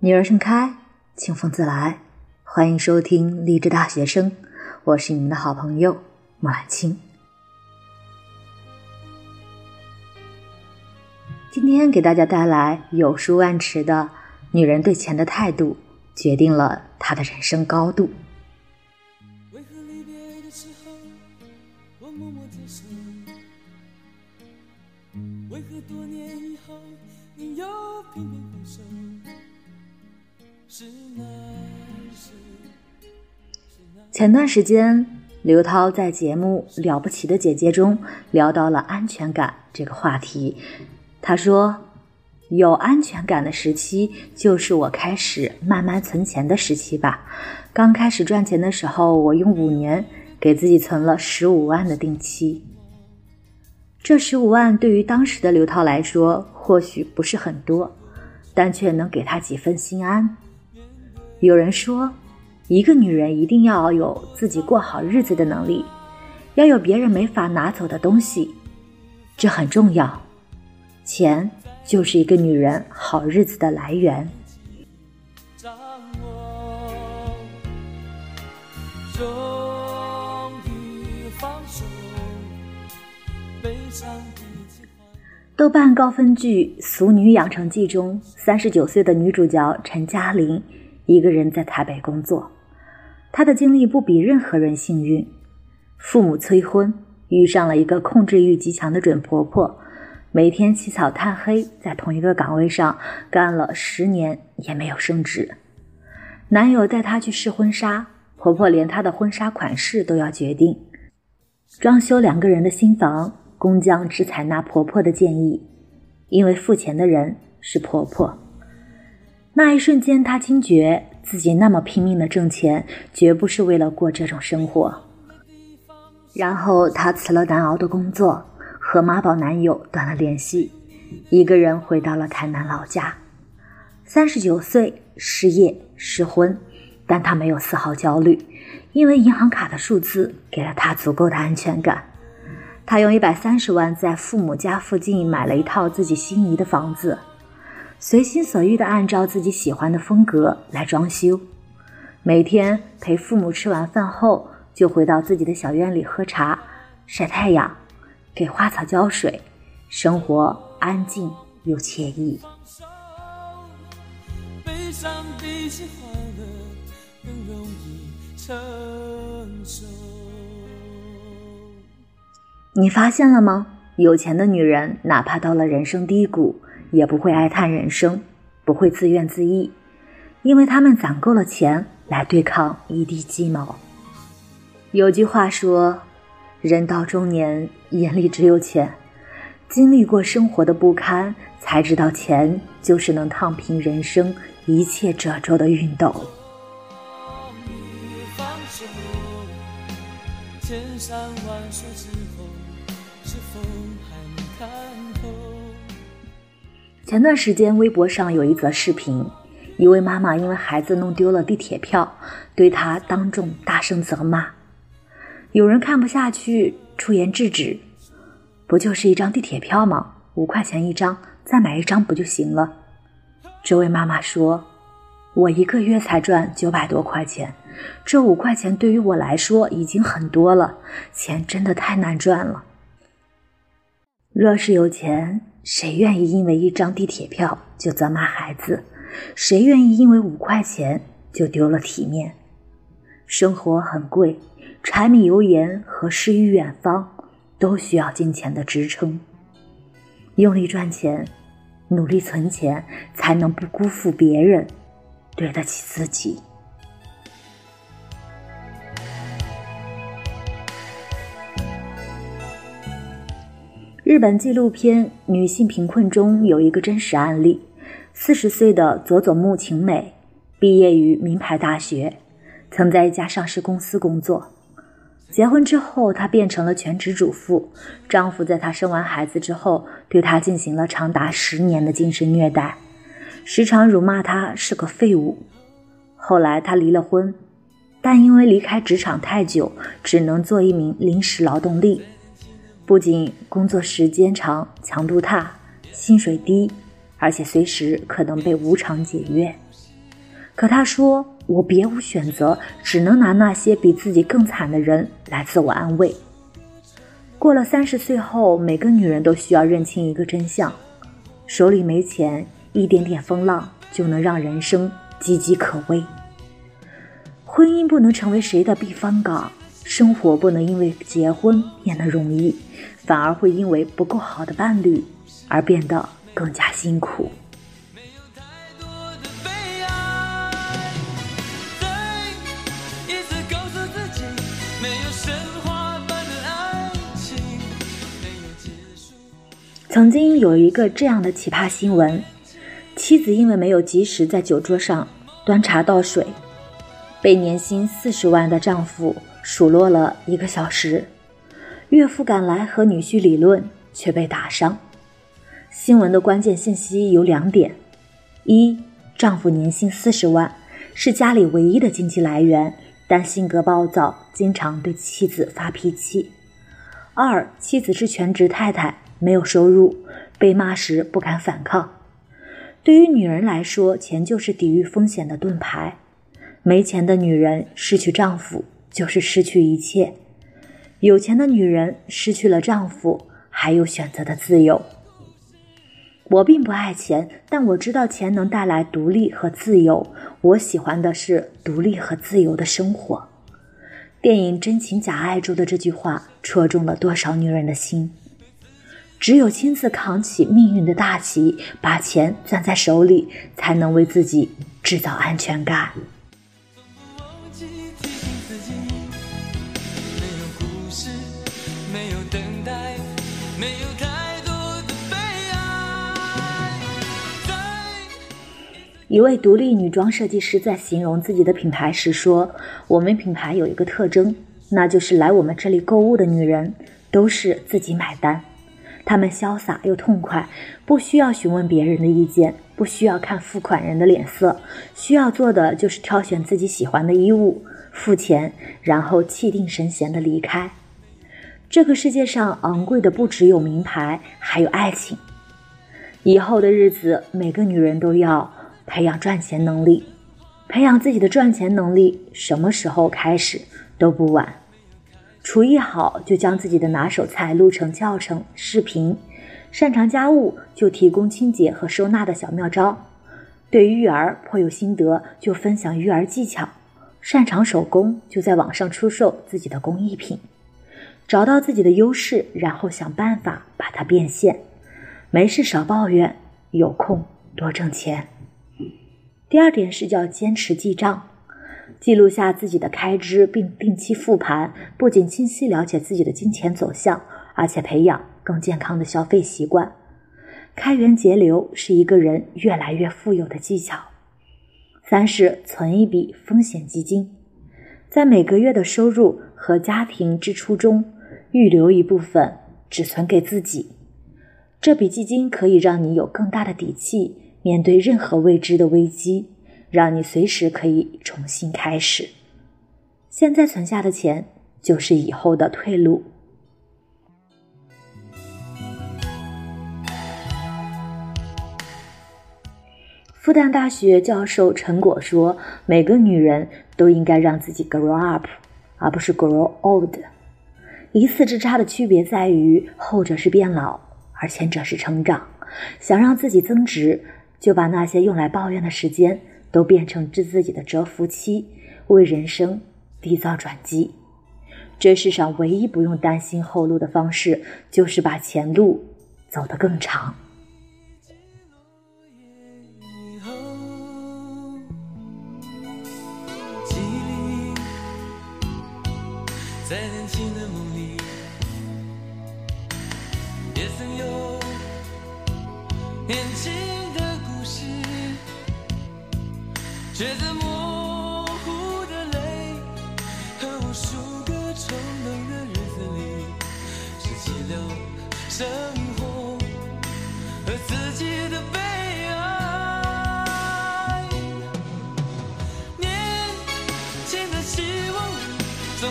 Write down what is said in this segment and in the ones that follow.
女儿盛开，清风自来。欢迎收听励志大学生，我是你们的好朋友莫兰青。今天给大家带来有书万池的女人对钱的态度，决定了她的人生高度。前段时间，刘涛在节目《了不起的姐姐》中聊到了安全感这个话题。她说：“有安全感的时期，就是我开始慢慢存钱的时期吧。刚开始赚钱的时候，我用五年给自己存了十五万的定期。这十五万对于当时的刘涛来说，或许不是很多，但却能给她几分心安。”有人说，一个女人一定要有自己过好日子的能力，要有别人没法拿走的东西，这很重要。钱就是一个女人好日子的来源。豆瓣高分剧《俗女养成记》中，三十九岁的女主角陈嘉玲。一个人在台北工作，她的经历不比任何人幸运。父母催婚，遇上了一个控制欲极强的准婆婆，每天起早贪黑，在同一个岗位上干了十年也没有升职。男友带她去试婚纱，婆婆连她的婚纱款式都要决定。装修两个人的新房，工匠只采纳婆婆的建议，因为付钱的人是婆婆。那一瞬间，她惊觉自己那么拼命的挣钱，绝不是为了过这种生活。然后他辞了难熬的工作，和妈宝男友断了联系，一个人回到了台南老家。三十九岁，失业失婚，但他没有丝毫焦虑，因为银行卡的数字给了他足够的安全感。他用一百三十万在父母家附近买了一套自己心仪的房子。随心所欲地按照自己喜欢的风格来装修，每天陪父母吃完饭后，就回到自己的小院里喝茶、晒太阳，给花草浇水，生活安静又惬意。你发现了吗？有钱的女人，哪怕到了人生低谷。也不会哀叹人生，不会自怨自艾，因为他们攒够了钱来对抗一地鸡毛。有句话说：“人到中年，眼里只有钱。”经历过生活的不堪，才知道钱就是能烫平人生一切褶皱的熨斗。千山万水之后，是否还能看？前段时间，微博上有一则视频，一位妈妈因为孩子弄丢了地铁票，对她当众大声责骂。有人看不下去，出言制止：“不就是一张地铁票吗？五块钱一张，再买一张不就行了？”这位妈妈说：“我一个月才赚九百多块钱，这五块钱对于我来说已经很多了，钱真的太难赚了。若是有钱。”谁愿意因为一张地铁票就责骂孩子？谁愿意因为五块钱就丢了体面？生活很贵，柴米油盐和诗与远方都需要金钱的支撑。用力赚钱，努力存钱，才能不辜负别人，对得起自己。日本纪录片《女性贫困》中有一个真实案例：四十岁的佐佐木晴美，毕业于名牌大学，曾在一家上市公司工作。结婚之后，她变成了全职主妇。丈夫在她生完孩子之后，对她进行了长达十年的精神虐待，时常辱骂她是个废物。后来她离了婚，但因为离开职场太久，只能做一名临时劳动力。不仅工作时间长、强度大、薪水低，而且随时可能被无偿解约。可他说：“我别无选择，只能拿那些比自己更惨的人来自我安慰。”过了三十岁后，每个女人都需要认清一个真相：手里没钱，一点点风浪就能让人生岌岌可危。婚姻不能成为谁的避风港，生活不能因为结婚变得容易，反而会因为不够好的伴侣而变得更加辛苦。曾经有一个这样的奇葩新闻：妻子因为没有及时在酒桌上端茶倒水，被年薪四十万的丈夫数落了一个小时。岳父赶来和女婿理论，却被打伤。新闻的关键信息有两点：一，丈夫年薪四十万，是家里唯一的经济来源，但性格暴躁，经常对妻子发脾气；二，妻子是全职太太。没有收入，被骂时不敢反抗。对于女人来说，钱就是抵御风险的盾牌。没钱的女人失去丈夫就是失去一切；有钱的女人失去了丈夫，还有选择的自由。我并不爱钱，但我知道钱能带来独立和自由。我喜欢的是独立和自由的生活。电影《真情假爱》中的这句话，戳中了多少女人的心？只有亲自扛起命运的大旗，把钱攥在手里，才能为自己制造安全感。没有等待，没有太多的悲哀一位独立女装设计师在形容自己的品牌时说：“我们品牌有一个特征，那就是来我们这里购物的女人都是自己买单。”他们潇洒又痛快，不需要询问别人的意见，不需要看付款人的脸色，需要做的就是挑选自己喜欢的衣物，付钱，然后气定神闲地离开。这个世界上昂贵的不只有名牌，还有爱情。以后的日子，每个女人都要培养赚钱能力，培养自己的赚钱能力，什么时候开始都不晚。厨艺好，就将自己的拿手菜录成教程视频；擅长家务，就提供清洁和收纳的小妙招；对育儿颇有心得，就分享育儿技巧；擅长手工，就在网上出售自己的工艺品。找到自己的优势，然后想办法把它变现。没事少抱怨，有空多挣钱。第二点是叫坚持记账。记录下自己的开支，并定期复盘，不仅清晰了解自己的金钱走向，而且培养更健康的消费习惯。开源节流是一个人越来越富有的技巧。三是存一笔风险基金，在每个月的收入和家庭支出中预留一部分，只存给自己。这笔基金可以让你有更大的底气，面对任何未知的危机。让你随时可以重新开始。现在存下的钱就是以后的退路。复旦大学教授陈果说：“每个女人都应该让自己 grow up，而不是 grow old。一字之差的区别在于，后者是变老，而前者是成长。想让自己增值，就把那些用来抱怨的时间。”都变成治自己的蛰伏期，为人生缔造转机。这世上唯一不用担心后路的方式，就是把前路走得更长。却在模糊的泪和无数个冲动的日子里，失去了生活和自己的悲哀。年轻的希望从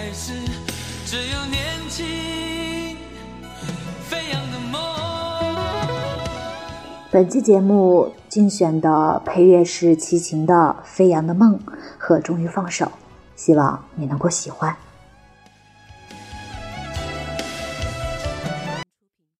还是只有年轻飞扬的梦。本期节目精选的配乐是齐秦的《飞扬的梦》，和《终于放手》，希望你能够喜欢。